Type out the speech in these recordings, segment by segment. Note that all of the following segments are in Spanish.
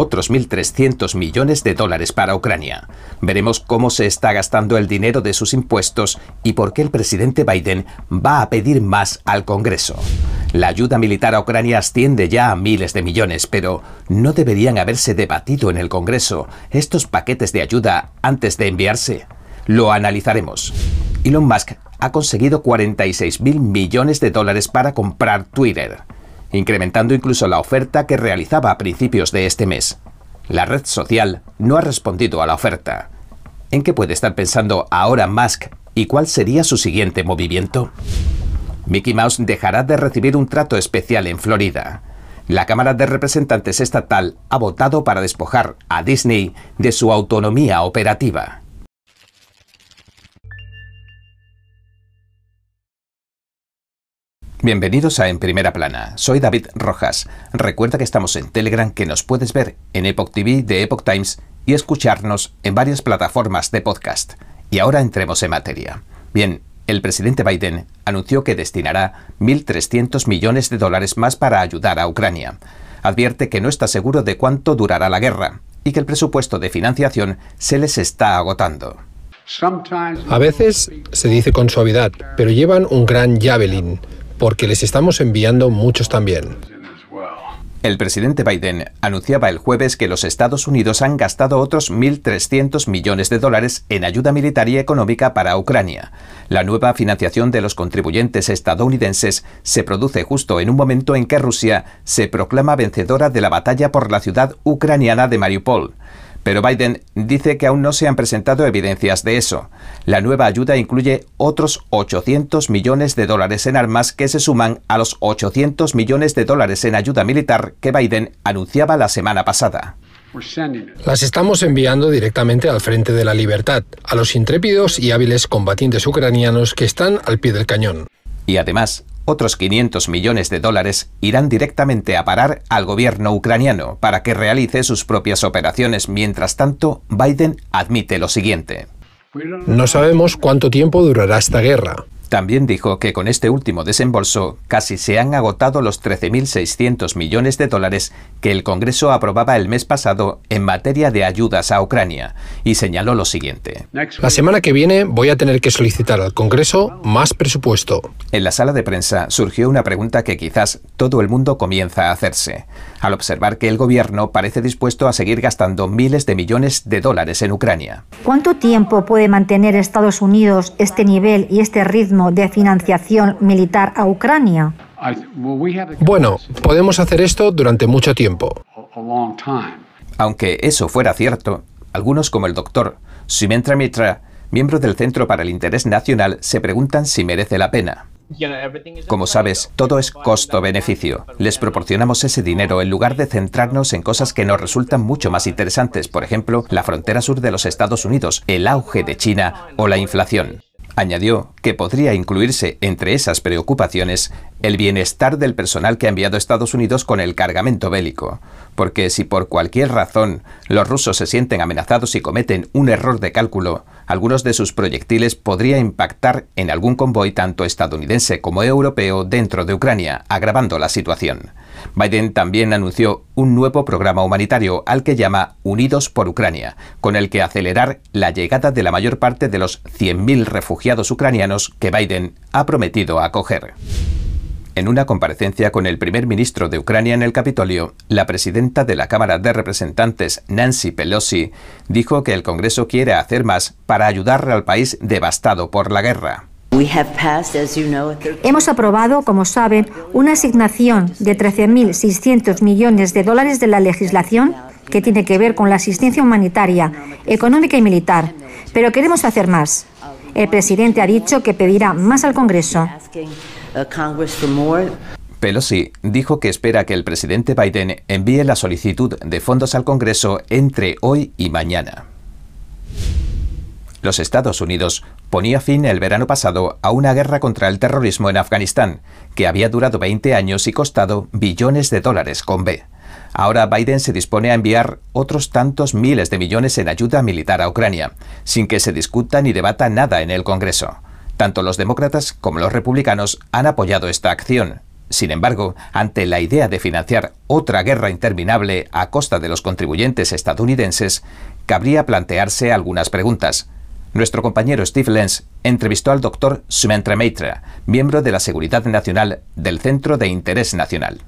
otros 1.300 millones de dólares para Ucrania. Veremos cómo se está gastando el dinero de sus impuestos y por qué el presidente Biden va a pedir más al Congreso. La ayuda militar a Ucrania asciende ya a miles de millones, pero ¿no deberían haberse debatido en el Congreso estos paquetes de ayuda antes de enviarse? Lo analizaremos. Elon Musk ha conseguido 46 mil millones de dólares para comprar Twitter incrementando incluso la oferta que realizaba a principios de este mes. La red social no ha respondido a la oferta. ¿En qué puede estar pensando ahora Musk y cuál sería su siguiente movimiento? Mickey Mouse dejará de recibir un trato especial en Florida. La Cámara de Representantes Estatal ha votado para despojar a Disney de su autonomía operativa. Bienvenidos a En Primera Plana. Soy David Rojas. Recuerda que estamos en Telegram, que nos puedes ver en Epoch TV de Epoch Times y escucharnos en varias plataformas de podcast. Y ahora entremos en materia. Bien, el presidente Biden anunció que destinará 1.300 millones de dólares más para ayudar a Ucrania. Advierte que no está seguro de cuánto durará la guerra y que el presupuesto de financiación se les está agotando. A veces se dice con suavidad, pero llevan un gran javelin porque les estamos enviando muchos también. El presidente Biden anunciaba el jueves que los Estados Unidos han gastado otros 1.300 millones de dólares en ayuda militar y económica para Ucrania. La nueva financiación de los contribuyentes estadounidenses se produce justo en un momento en que Rusia se proclama vencedora de la batalla por la ciudad ucraniana de Mariupol. Pero Biden dice que aún no se han presentado evidencias de eso. La nueva ayuda incluye otros 800 millones de dólares en armas que se suman a los 800 millones de dólares en ayuda militar que Biden anunciaba la semana pasada. Las estamos enviando directamente al frente de la libertad, a los intrépidos y hábiles combatientes ucranianos que están al pie del cañón. Y además, otros 500 millones de dólares irán directamente a parar al gobierno ucraniano para que realice sus propias operaciones. Mientras tanto, Biden admite lo siguiente. No sabemos cuánto tiempo durará esta guerra. También dijo que con este último desembolso casi se han agotado los 13.600 millones de dólares que el Congreso aprobaba el mes pasado en materia de ayudas a Ucrania y señaló lo siguiente. La semana que viene voy a tener que solicitar al Congreso más presupuesto. En la sala de prensa surgió una pregunta que quizás todo el mundo comienza a hacerse, al observar que el gobierno parece dispuesto a seguir gastando miles de millones de dólares en Ucrania. ¿Cuánto tiempo puede mantener Estados Unidos este nivel y este ritmo? De financiación militar a Ucrania? Bueno, podemos hacer esto durante mucho tiempo. Aunque eso fuera cierto, algunos como el doctor Sumentra Mitra, miembro del Centro para el Interés Nacional, se preguntan si merece la pena. Como sabes, todo es costo-beneficio. Les proporcionamos ese dinero en lugar de centrarnos en cosas que nos resultan mucho más interesantes, por ejemplo, la frontera sur de los Estados Unidos, el auge de China o la inflación. Añadió que podría incluirse entre esas preocupaciones el bienestar del personal que ha enviado Estados Unidos con el cargamento bélico, porque si por cualquier razón los rusos se sienten amenazados y cometen un error de cálculo, algunos de sus proyectiles podría impactar en algún convoy tanto estadounidense como europeo dentro de Ucrania, agravando la situación. Biden también anunció un nuevo programa humanitario al que llama Unidos por Ucrania, con el que acelerar la llegada de la mayor parte de los 100.000 refugiados ucranianos que Biden ha prometido acoger. En una comparecencia con el primer ministro de Ucrania en el Capitolio, la presidenta de la Cámara de Representantes, Nancy Pelosi, dijo que el Congreso quiere hacer más para ayudar al país devastado por la guerra. Hemos aprobado, como saben, una asignación de 13.600 millones de dólares de la legislación que tiene que ver con la asistencia humanitaria, económica y militar, pero queremos hacer más. El presidente ha dicho que pedirá más al Congreso. Pelosi dijo que espera que el presidente Biden envíe la solicitud de fondos al Congreso entre hoy y mañana. Los Estados Unidos ponía fin el verano pasado a una guerra contra el terrorismo en Afganistán, que había durado 20 años y costado billones de dólares con B. Ahora Biden se dispone a enviar otros tantos miles de millones en ayuda militar a Ucrania, sin que se discuta ni debata nada en el Congreso. Tanto los demócratas como los republicanos han apoyado esta acción, Sin embargo, ante la idea de financiar otra guerra interminable a costa de los contribuyentes estadounidenses, cabría plantearse algunas preguntas. Nuestro compañero Steve Lenz entrevistó al doctor Sumentra Maitra, miembro de la Seguridad Nacional del Centro de Interés Nacional.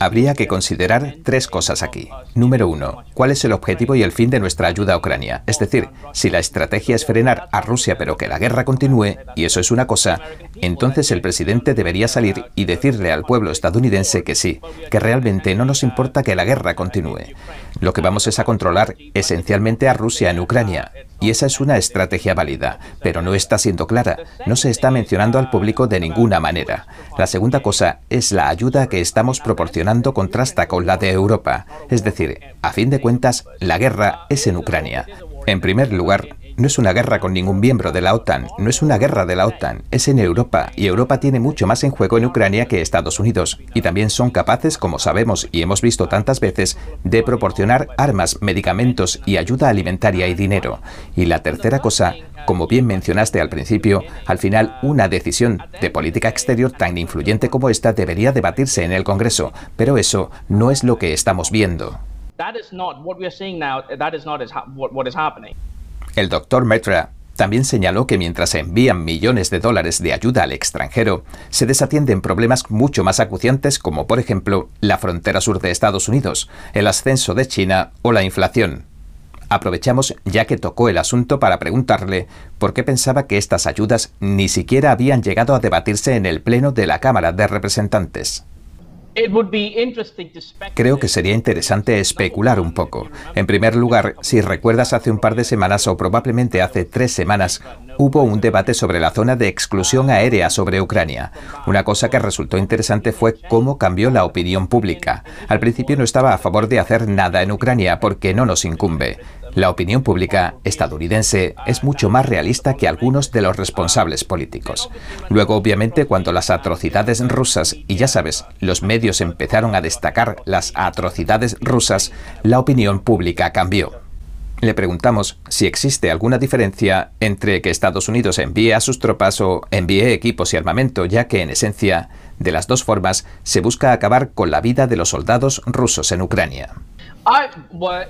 Habría que considerar tres cosas aquí. Número uno, ¿cuál es el objetivo y el fin de nuestra ayuda a Ucrania? Es decir, si la estrategia es frenar a Rusia pero que la guerra continúe, y eso es una cosa, entonces el presidente debería salir y decirle al pueblo estadounidense que sí, que realmente no nos importa que la guerra continúe. Lo que vamos es a controlar esencialmente a Rusia en Ucrania. Y esa es una estrategia válida, pero no está siendo clara, no se está mencionando al público de ninguna manera. La segunda cosa es la ayuda que estamos proporcionando contrasta con la de Europa. Es decir, a fin de cuentas, la guerra es en Ucrania. En primer lugar, no es una guerra con ningún miembro de la OTAN, no es una guerra de la OTAN, es en Europa y Europa tiene mucho más en juego en Ucrania que Estados Unidos y también son capaces, como sabemos y hemos visto tantas veces, de proporcionar armas, medicamentos y ayuda alimentaria y dinero. Y la tercera cosa, como bien mencionaste al principio, al final una decisión de política exterior tan influyente como esta debería debatirse en el Congreso, pero eso no es lo que estamos viendo. El doctor Metra también señaló que mientras se envían millones de dólares de ayuda al extranjero, se desatienden problemas mucho más acuciantes como por ejemplo la frontera sur de Estados Unidos, el ascenso de China o la inflación. Aprovechamos ya que tocó el asunto para preguntarle por qué pensaba que estas ayudas ni siquiera habían llegado a debatirse en el Pleno de la Cámara de Representantes. Creo que sería interesante especular un poco. En primer lugar, si recuerdas hace un par de semanas o probablemente hace tres semanas, hubo un debate sobre la zona de exclusión aérea sobre Ucrania. Una cosa que resultó interesante fue cómo cambió la opinión pública. Al principio no estaba a favor de hacer nada en Ucrania porque no nos incumbe. La opinión pública estadounidense es mucho más realista que algunos de los responsables políticos. Luego, obviamente, cuando las atrocidades rusas, y ya sabes, los medios empezaron a destacar las atrocidades rusas, la opinión pública cambió. Le preguntamos si existe alguna diferencia entre que Estados Unidos envíe a sus tropas o envíe equipos y armamento, ya que en esencia, de las dos formas, se busca acabar con la vida de los soldados rusos en Ucrania.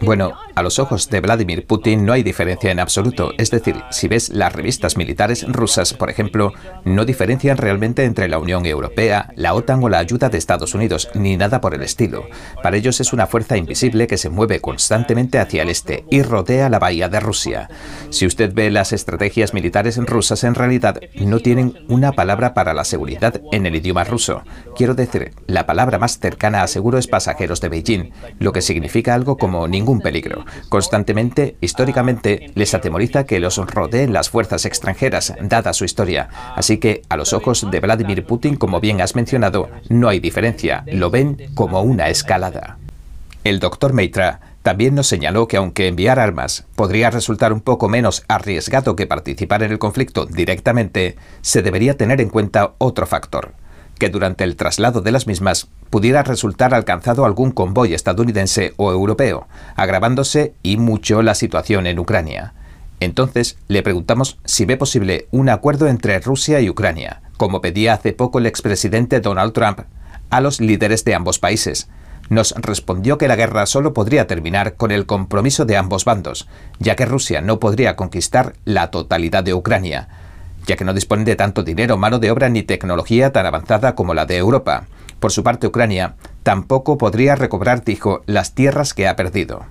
Bueno, a los ojos de Vladimir Putin no hay diferencia en absoluto. Es decir, si ves las revistas militares rusas, por ejemplo, no diferencian realmente entre la Unión Europea, la OTAN o la ayuda de Estados Unidos, ni nada por el estilo. Para ellos es una fuerza invisible que se mueve constantemente hacia el este y rodea la bahía de Rusia. Si usted ve las estrategias militares rusas, en realidad no tienen una palabra para la seguridad en el idioma ruso. Quiero decir, la palabra más cercana a seguro es pasajeros de Beijing, lo que significa algo como ningún peligro. Constantemente, históricamente, les atemoriza que los rodeen las fuerzas extranjeras, dada su historia. Así que, a los ojos de Vladimir Putin, como bien has mencionado, no hay diferencia. Lo ven como una escalada. El doctor Meitra también nos señaló que aunque enviar armas podría resultar un poco menos arriesgado que participar en el conflicto directamente, se debería tener en cuenta otro factor que durante el traslado de las mismas pudiera resultar alcanzado algún convoy estadounidense o europeo, agravándose y mucho la situación en Ucrania. Entonces le preguntamos si ve posible un acuerdo entre Rusia y Ucrania, como pedía hace poco el expresidente Donald Trump a los líderes de ambos países. Nos respondió que la guerra solo podría terminar con el compromiso de ambos bandos, ya que Rusia no podría conquistar la totalidad de Ucrania, ya que no disponen de tanto dinero, mano de obra ni tecnología tan avanzada como la de Europa. Por su parte, Ucrania tampoco podría recobrar, dijo, las tierras que ha perdido.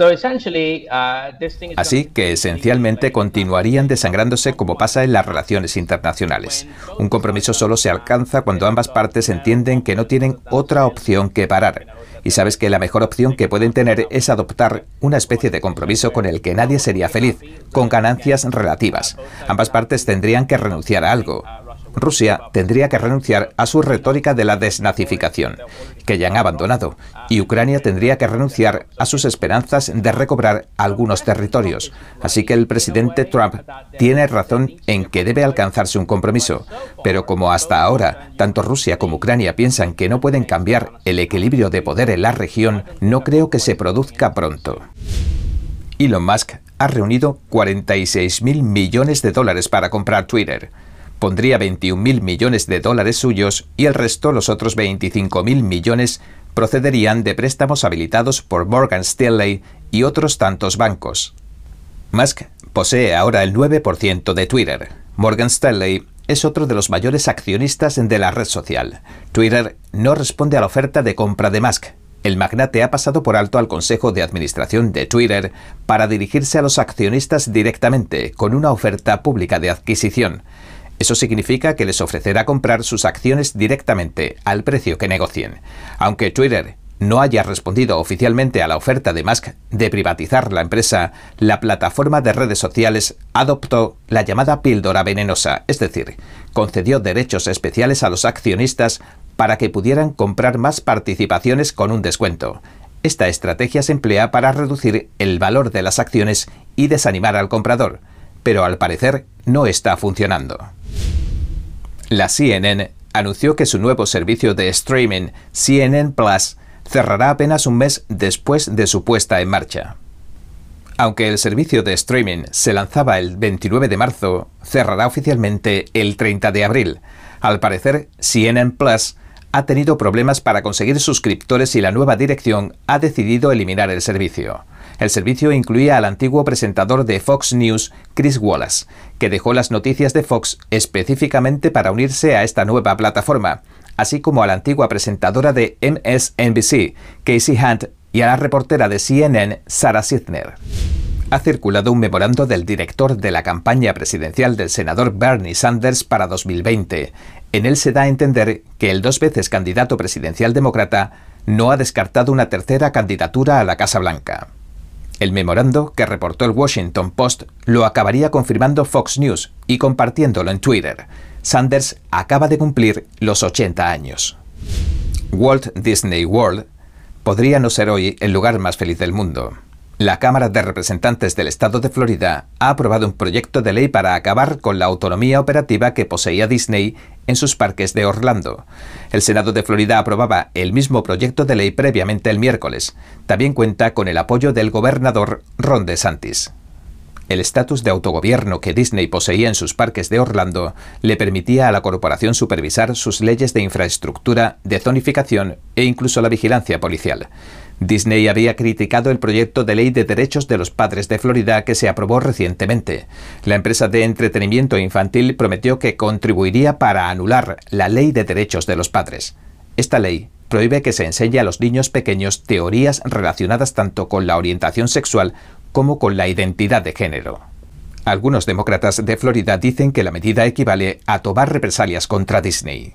Uh, Así que esencialmente continuarían desangrándose como pasa en las relaciones internacionales. Un compromiso solo se alcanza cuando ambas partes entienden que no tienen otra opción que parar y sabes que la mejor opción que pueden tener es adoptar una especie de compromiso con el que nadie sería feliz, con ganancias relativas. Ambas partes tendrían que renunciar a algo. Rusia tendría que renunciar a su retórica de la desnazificación, que ya han abandonado, y Ucrania tendría que renunciar a sus esperanzas de recobrar algunos territorios. Así que el presidente Trump tiene razón en que debe alcanzarse un compromiso, pero como hasta ahora tanto Rusia como Ucrania piensan que no pueden cambiar el equilibrio de poder en la región, no creo que se produzca pronto. Elon Musk ha reunido 46.000 millones de dólares para comprar Twitter. Pondría 21.000 millones de dólares suyos y el resto, los otros 25.000 millones, procederían de préstamos habilitados por Morgan Stanley y otros tantos bancos. Musk posee ahora el 9% de Twitter. Morgan Stanley es otro de los mayores accionistas de la red social. Twitter no responde a la oferta de compra de Musk. El magnate ha pasado por alto al Consejo de Administración de Twitter para dirigirse a los accionistas directamente con una oferta pública de adquisición. Eso significa que les ofrecerá comprar sus acciones directamente al precio que negocien. Aunque Twitter no haya respondido oficialmente a la oferta de Musk de privatizar la empresa, la plataforma de redes sociales adoptó la llamada píldora venenosa, es decir, concedió derechos especiales a los accionistas para que pudieran comprar más participaciones con un descuento. Esta estrategia se emplea para reducir el valor de las acciones y desanimar al comprador, pero al parecer no está funcionando. La CNN anunció que su nuevo servicio de streaming, CNN Plus, cerrará apenas un mes después de su puesta en marcha. Aunque el servicio de streaming se lanzaba el 29 de marzo, cerrará oficialmente el 30 de abril. Al parecer, CNN Plus ha tenido problemas para conseguir suscriptores y la nueva dirección ha decidido eliminar el servicio. El servicio incluía al antiguo presentador de Fox News, Chris Wallace, que dejó las noticias de Fox específicamente para unirse a esta nueva plataforma, así como a la antigua presentadora de MSNBC, Casey Hunt, y a la reportera de CNN, Sarah Sidner. Ha circulado un memorando del director de la campaña presidencial del senador Bernie Sanders para 2020. En él se da a entender que el dos veces candidato presidencial demócrata no ha descartado una tercera candidatura a la Casa Blanca. El memorando que reportó el Washington Post lo acabaría confirmando Fox News y compartiéndolo en Twitter. Sanders acaba de cumplir los 80 años. Walt Disney World podría no ser hoy el lugar más feliz del mundo. La Cámara de Representantes del Estado de Florida ha aprobado un proyecto de ley para acabar con la autonomía operativa que poseía Disney en sus parques de Orlando. El Senado de Florida aprobaba el mismo proyecto de ley previamente el miércoles. También cuenta con el apoyo del gobernador Ron DeSantis. El estatus de autogobierno que Disney poseía en sus parques de Orlando le permitía a la corporación supervisar sus leyes de infraestructura, de zonificación e incluso la vigilancia policial. Disney había criticado el proyecto de ley de derechos de los padres de Florida que se aprobó recientemente. La empresa de entretenimiento infantil prometió que contribuiría para anular la ley de derechos de los padres. Esta ley prohíbe que se enseñe a los niños pequeños teorías relacionadas tanto con la orientación sexual como con la identidad de género. Algunos demócratas de Florida dicen que la medida equivale a tomar represalias contra Disney.